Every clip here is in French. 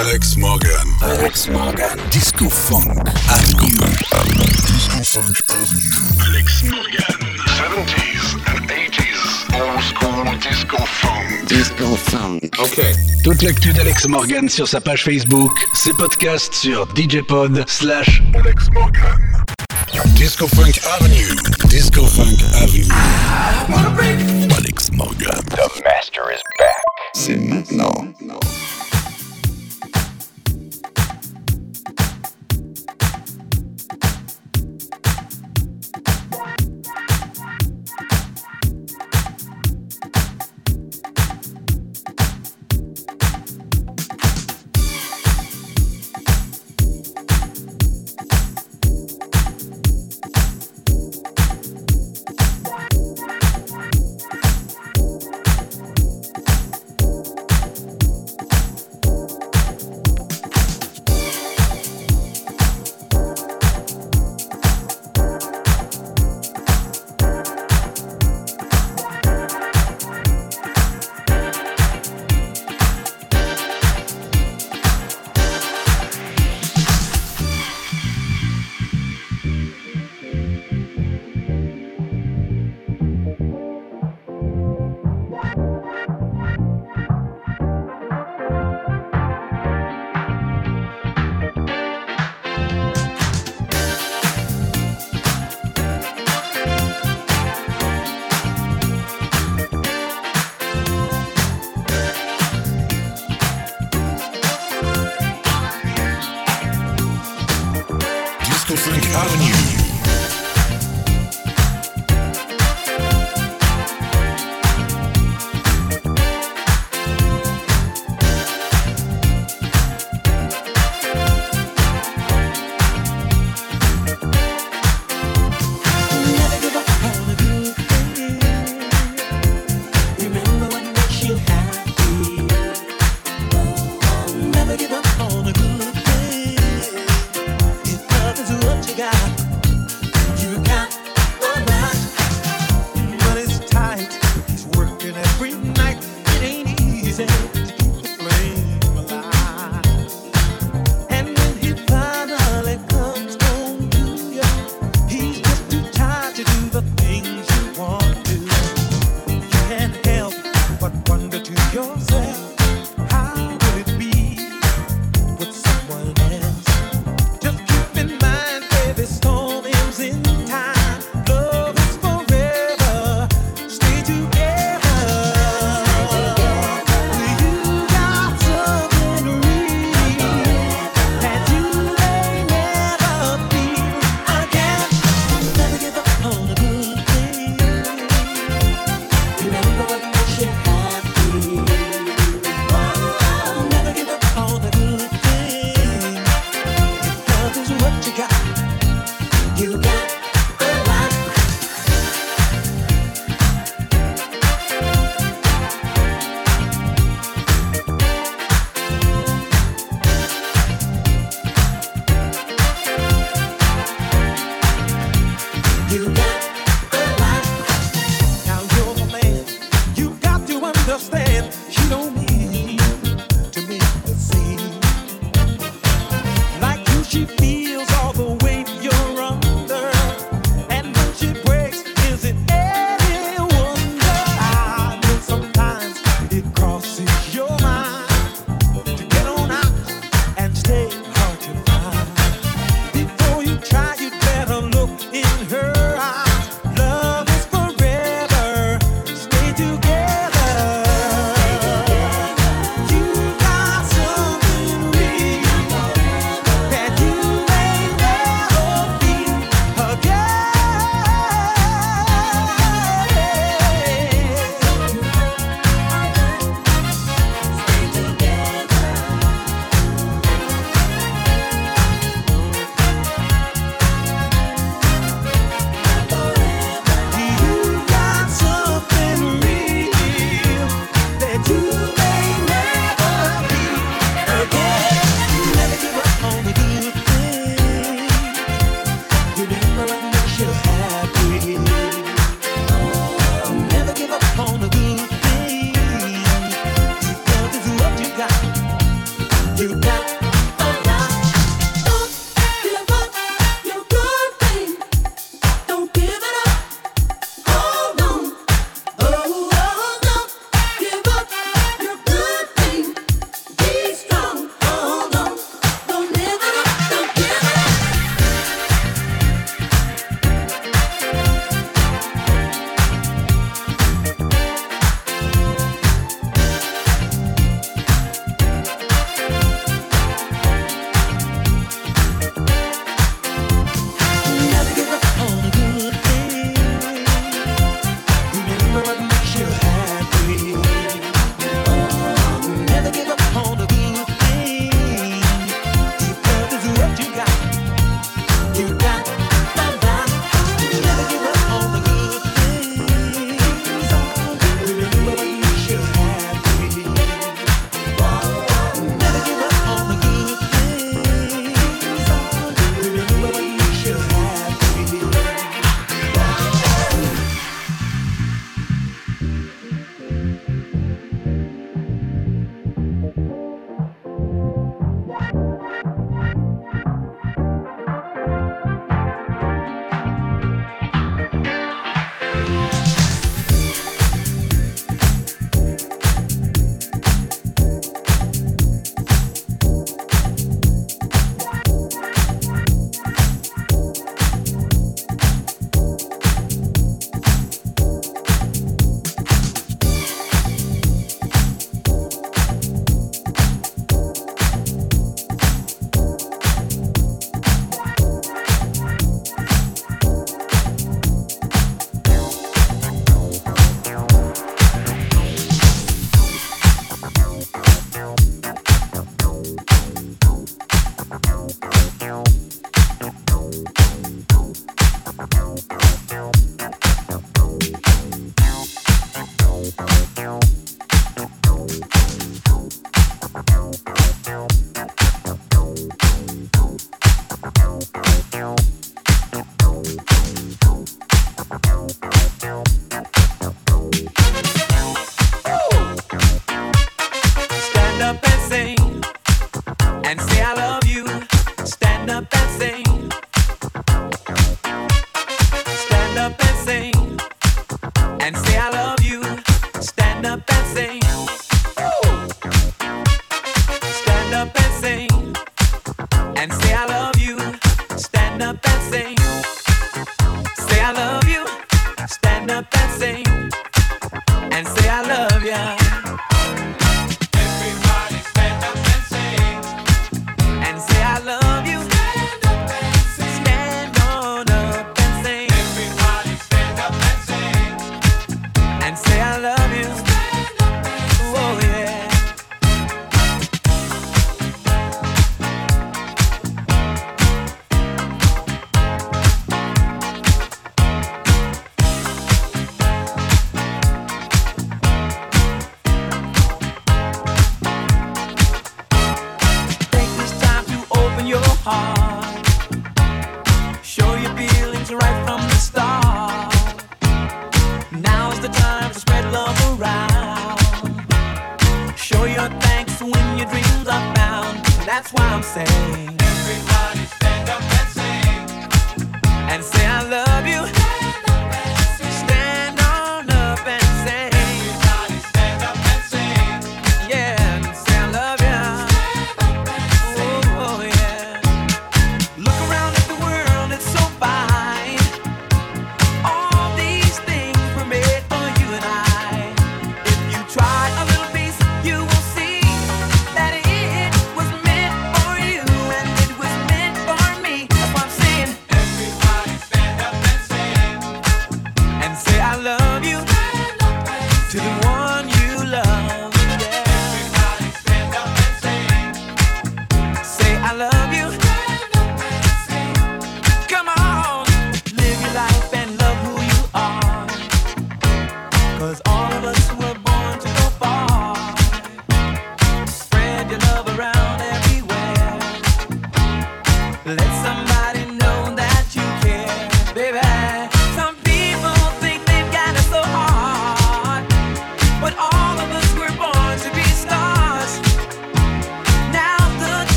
Alex Morgan. Alex Morgan. Disco Funk Avenue. Disco Funk Avenue. Alex Morgan. 70s and 80s. Old school disco funk. Disco funk. Ok. Toute l'actu d'Alex Morgan sur sa page Facebook. Ses podcasts sur DJ Pod slash Alex Morgan. Disco Funk Avenue. Disco Funk Avenue. Alex Morgan. The master is back. C'est maintenant. she feels.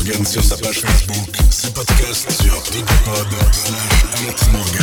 Morgan sur sa page Facebook. Ses podcasts sur djpod slash Alex Morgan.